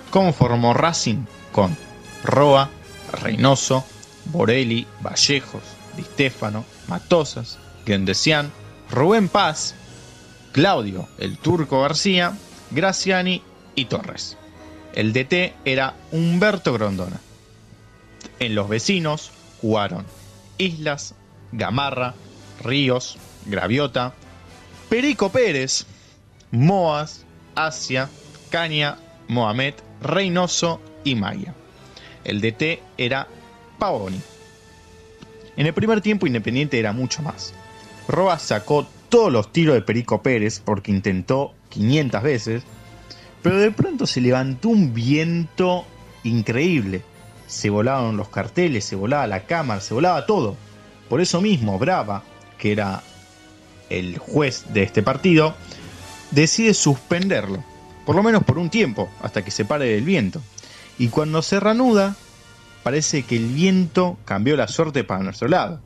¿Cómo formó Racing? Con Roa, Reynoso, Borelli, Vallejos, Di Stefano, Matosas, Gendesian, Rubén Paz, Claudio, el Turco García, Graciani y Torres. El DT era Humberto Grondona. En los vecinos jugaron Islas, Gamarra, Ríos, Graviota, Perico Pérez, Moas, Asia, Caña, Mohamed, Reynoso y Maya. El DT era Pavoni. En el primer tiempo Independiente era mucho más. Roa sacó todos los tiros de Perico Pérez porque intentó 500 veces, pero de pronto se levantó un viento increíble. Se volaron los carteles, se volaba la cámara, se volaba todo. Por eso mismo, Brava, que era el juez de este partido, decide suspenderlo, por lo menos por un tiempo, hasta que se pare del viento. Y cuando se reanuda, parece que el viento cambió la suerte para nuestro lado,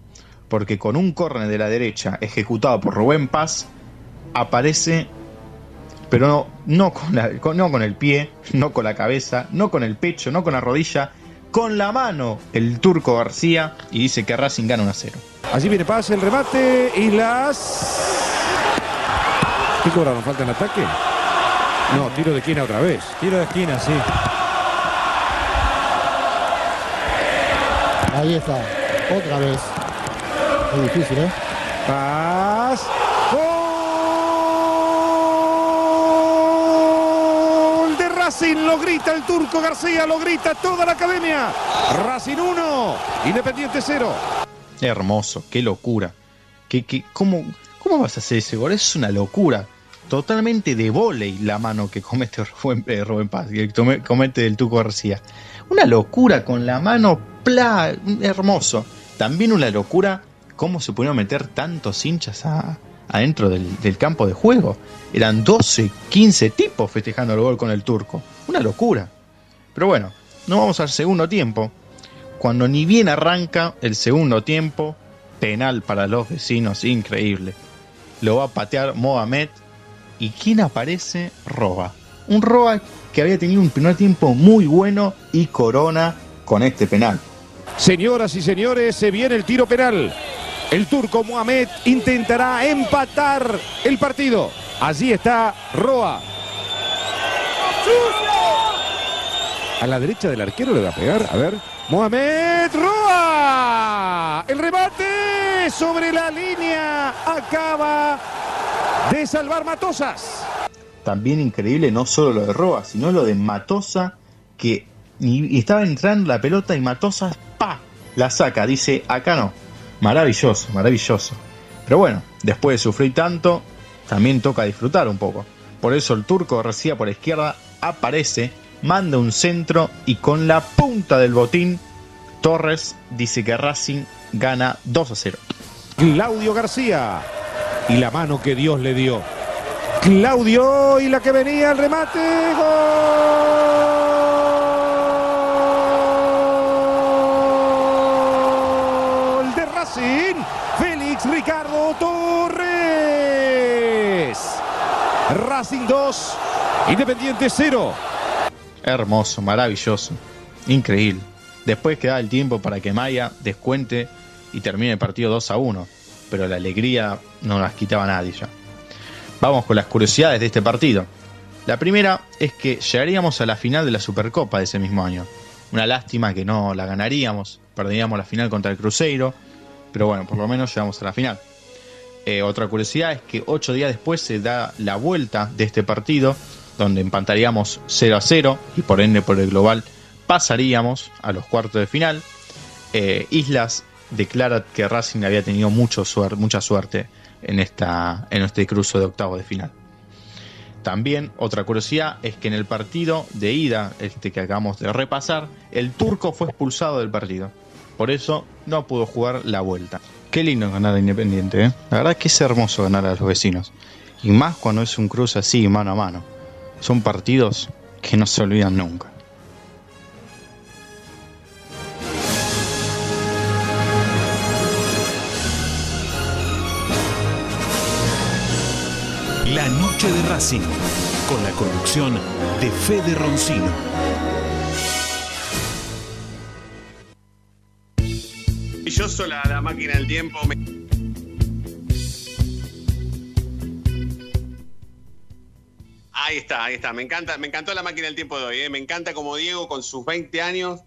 porque con un córner de la derecha ejecutado por Rubén Paz, aparece, pero no, con la- no con el pie, no con la cabeza, no con el pecho, no con la rodilla, con la mano el turco García y dice que Racing gana 1 a 0. Allí viene pase, el remate, Islas. ¿Qué cobraron? ¿Falta en ataque? No, tiro de esquina otra vez. Tiro de esquina, sí. Ahí está, otra vez. Es difícil, ¿eh? Paz. Gol de Racing, lo grita el turco García, lo grita toda la academia. Racing 1, Independiente 0. Hermoso, qué locura. ¿Qué, qué, cómo, ¿Cómo vas a hacer ese gol? Es una locura. Totalmente de volei la mano que comete Rubén, eh, Rubén Paz, que comete el Tuco García. Una locura con la mano pla, hermoso. También una locura cómo se pudieron meter tantos hinchas a- adentro del, campo de juego. Eran 12, 15 tipos festejando el gol con el turco. Una locura. Pero bueno, no vamos al segundo tiempo. Cuando ni bien arranca el segundo tiempo, penal para los vecinos, increíble. Lo va a patear Mohamed. ¿Y quién aparece? Roba. Un Roba que había tenido un primer tiempo muy bueno y corona con este penal. Señoras y señores, se viene el tiro penal. El turco Mohamed intentará empatar el partido. Allí está Roa. A la derecha del arquero le va a pegar. A ver. Mohamed Roa. El remate sobre la línea. Acaba de salvar Matosas. También increíble no solo lo de Roa, sino lo de Matosa, que estaba entrando la pelota y Matosa, ¡pa! La saca. Dice, acá no. Maravilloso, maravilloso. Pero bueno, después de sufrir tanto, también toca disfrutar un poco. Por eso el turco García por la izquierda aparece, manda un centro y con la punta del botín, Torres dice que Racing gana 2 a 0. Claudio García. Y la mano que Dios le dio. Claudio y la que venía el remate. Gol de Racing. Félix Ricardo Torres. Racing 2. Independiente 0. Hermoso, maravilloso, increíble. Después queda el tiempo para que Maya descuente y termine el partido 2 a 1. Pero la alegría no las quitaba nadie ya. Vamos con las curiosidades de este partido. La primera es que llegaríamos a la final de la Supercopa de ese mismo año. Una lástima que no la ganaríamos, perderíamos la final contra el Cruzeiro, pero bueno, por lo menos llegamos a la final. Eh, otra curiosidad es que ocho días después se da la vuelta de este partido, donde empataríamos 0 a 0 y por ende por el global pasaríamos a los cuartos de final. Eh, Islas declara que Racing había tenido mucho mucha suerte en, esta, en este cruce de octavos de final. También otra curiosidad es que en el partido de ida, este que acabamos de repasar, el turco fue expulsado del partido. Por eso no pudo jugar la vuelta. Qué lindo ganar a Independiente, ¿eh? La verdad que es hermoso ganar a los vecinos. Y más cuando es un cruce así, mano a mano. Son partidos que no se olvidan nunca. La noche de Racing, con la conducción de Fede Roncino. Maravilloso la, la máquina del tiempo. Me- Ahí está, ahí está. Me encanta, me encantó la máquina del tiempo de hoy. ¿eh? Me encanta como Diego con sus 20 años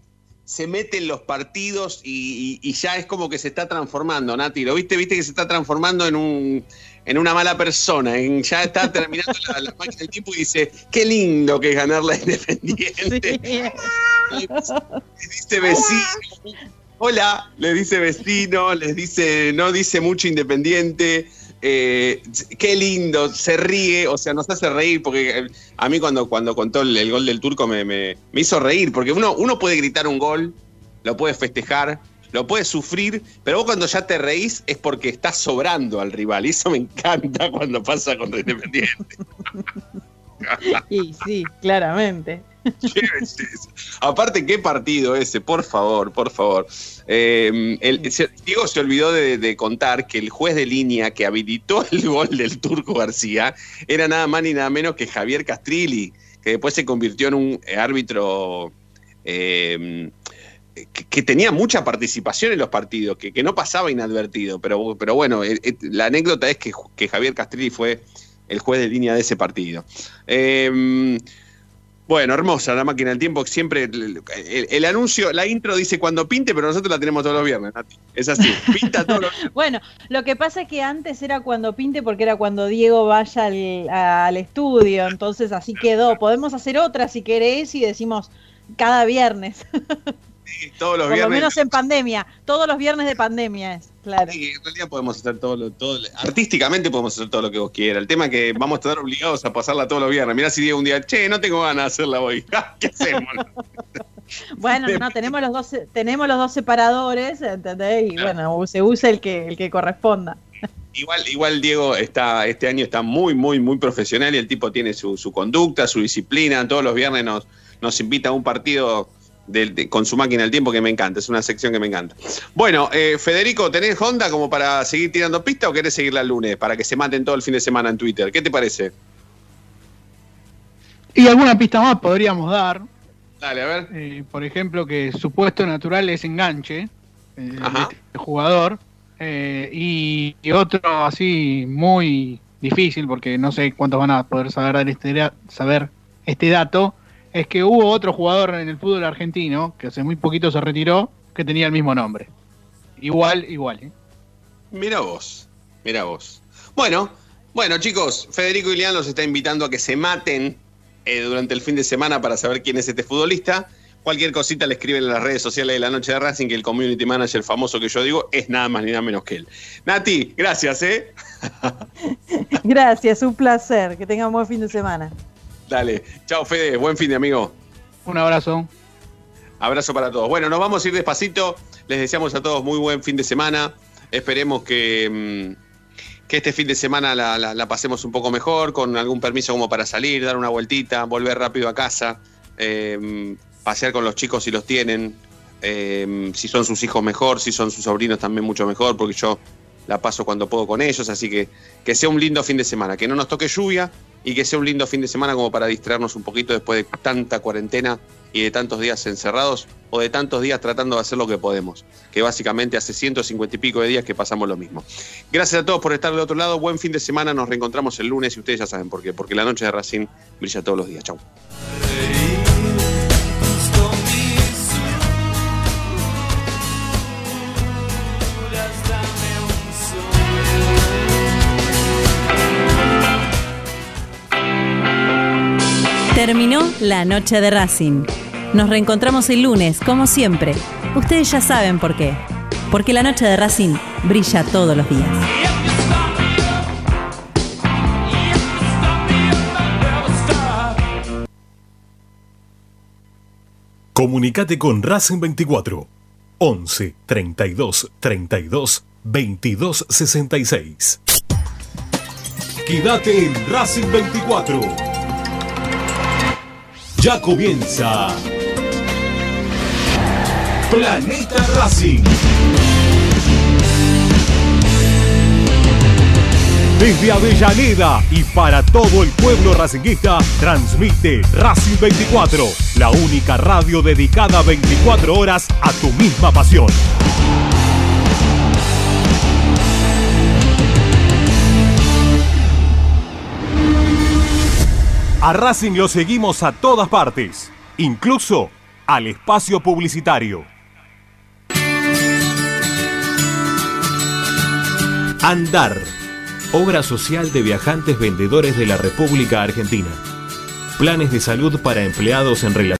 se mete en los partidos y, y- y ya es como que se está transformando, Nati. ¿Lo viste? Viste que se está transformando en un en una mala persona. en- ya está terminando la, la máquina del tiempo y dice, qué lindo que es ganar la Independiente. Dice vecino. Hola, le dice vecino, les dice, no dice mucho independiente. eh, qué lindo, se ríe, o sea, nos hace reír, porque eh, a mí cuando, cuando contó el, gol del turco me, me- me hizo reír, porque uno, uno puede gritar un gol, lo puede festejar, lo puede sufrir, pero vos cuando ya te reís es porque estás sobrando al rival, y eso me encanta cuando pasa contra Independiente. Y sí, claramente. Aparte, qué partido ese, por favor, por favor. Eh, el- Diego se olvidó de, contar que el juez de línea que habilitó el gol del Turco García era nada más ni nada menos que Javier Castrilli, que después se convirtió en un eh, árbitro eh, que, tenía mucha participación en los partidos, que, no pasaba inadvertido. Pero, pero bueno, eh, eh, la anécdota es que, que Javier Castrilli fue el juez de línea de ese partido. Eh, Bueno, hermosa la máquina del tiempo. Siempre el, el- el anuncio, la intro dice cuando pinte, pero nosotros la tenemos todos los viernes, Nati. Es así, pinta todos los Bueno, lo que pasa es que antes era cuando pinte porque era cuando Diego vaya al, al estudio, entonces así quedó. Podemos hacer otra si querés y decimos cada viernes, todos los por lo viernes. menos en pandemia, todos los viernes de pandemia es, claro. Sí, en realidad podemos hacer todo lo, todo, artísticamente podemos hacer todo lo que vos quieras. El tema es que vamos a estar obligados a pasarla todos los viernes. Mirá si Diego un día, che, no tengo ganas de hacerla hoy. ¿Qué hacemos? Bueno, no, tenemos los dos, tenemos los dos separadores, ¿entendés? Y bueno, se usa el que, el que corresponda. Igual, igual Diego está, este año está muy, muy, muy profesional y el tipo tiene su, su conducta, su disciplina. Todos los viernes nos, nos invita a un partido del- de- con su máquina del tiempo que me encanta. Es una sección que me encanta. Bueno, eh, Federico, ¿tenés Honda como para seguir tirando pista o querés seguirla el lunes para que se maten todo el fin de semana en Twitter? ¿Qué te parece? Y alguna pista más podríamos dar. Dale, a ver. Eh, por ejemplo, que su puesto natural es enganche eh, este jugador. Eh, y, y otro así muy difícil, porque no sé cuántos van a poder saber, dar este, saber este dato, es que hubo otro jugador en el fútbol argentino, que hace muy poquito se retiró, que tenía el mismo nombre. Igual, igual. ¿eh? Mira vos, mira vos. Bueno, bueno chicos, Federico Ilián los está invitando a que se maten eh, durante el fin de semana para saber quién es este futbolista. Cualquier cosita le escriben en las redes sociales de la noche de Racing que el community manager famoso que yo digo es nada más ni nada menos que él. Nati, gracias, ¿eh? Gracias, un placer. Que tengan buen fin de semana. Dale. Chao, Fede. Buen fin de amigo. Un abrazo. Abrazo para todos. Bueno, nos vamos a ir despacito. Les deseamos a todos muy buen fin de semana. Esperemos que, mm, que este fin de semana la, la- la pasemos un poco mejor, con algún permiso como para salir, dar una vueltita, volver rápido a casa, eh, pasear con los chicos si los tienen, eh, si son sus hijos mejor, si son sus sobrinos también mucho mejor, porque yo la paso cuando puedo con ellos, así que que sea un lindo fin de semana, que no nos toque lluvia y que sea un lindo fin de semana como para distraernos un poquito después de tanta cuarentena y de tantos días encerrados o de tantos días tratando de hacer lo que podemos, que básicamente hace 150 y pico de días que pasamos lo mismo. Gracias a todos por estar del otro lado, buen fin de semana, nos reencontramos el lunes y ustedes ya saben por qué, porque la noche de Racing brilla todos los días. Chau. Terminó la noche de Racing. Nos reencontramos el lunes, como siempre. Ustedes ya saben por qué. Porque la noche de Racing brilla todos los días. Comunicate con Racing 24 11 32 32 22 66. Quédate en Racing 24. Ya comienza Planeta Racing. Desde Avellaneda y para todo el pueblo racinguista, transmite Racing 24, la única radio dedicada 24 horas a tu misma pasión. A Racing lo seguimos a todas partes, incluso al espacio publicitario. Andar, obra social de viajantes vendedores de la República Argentina. Planes de salud para empleados en relación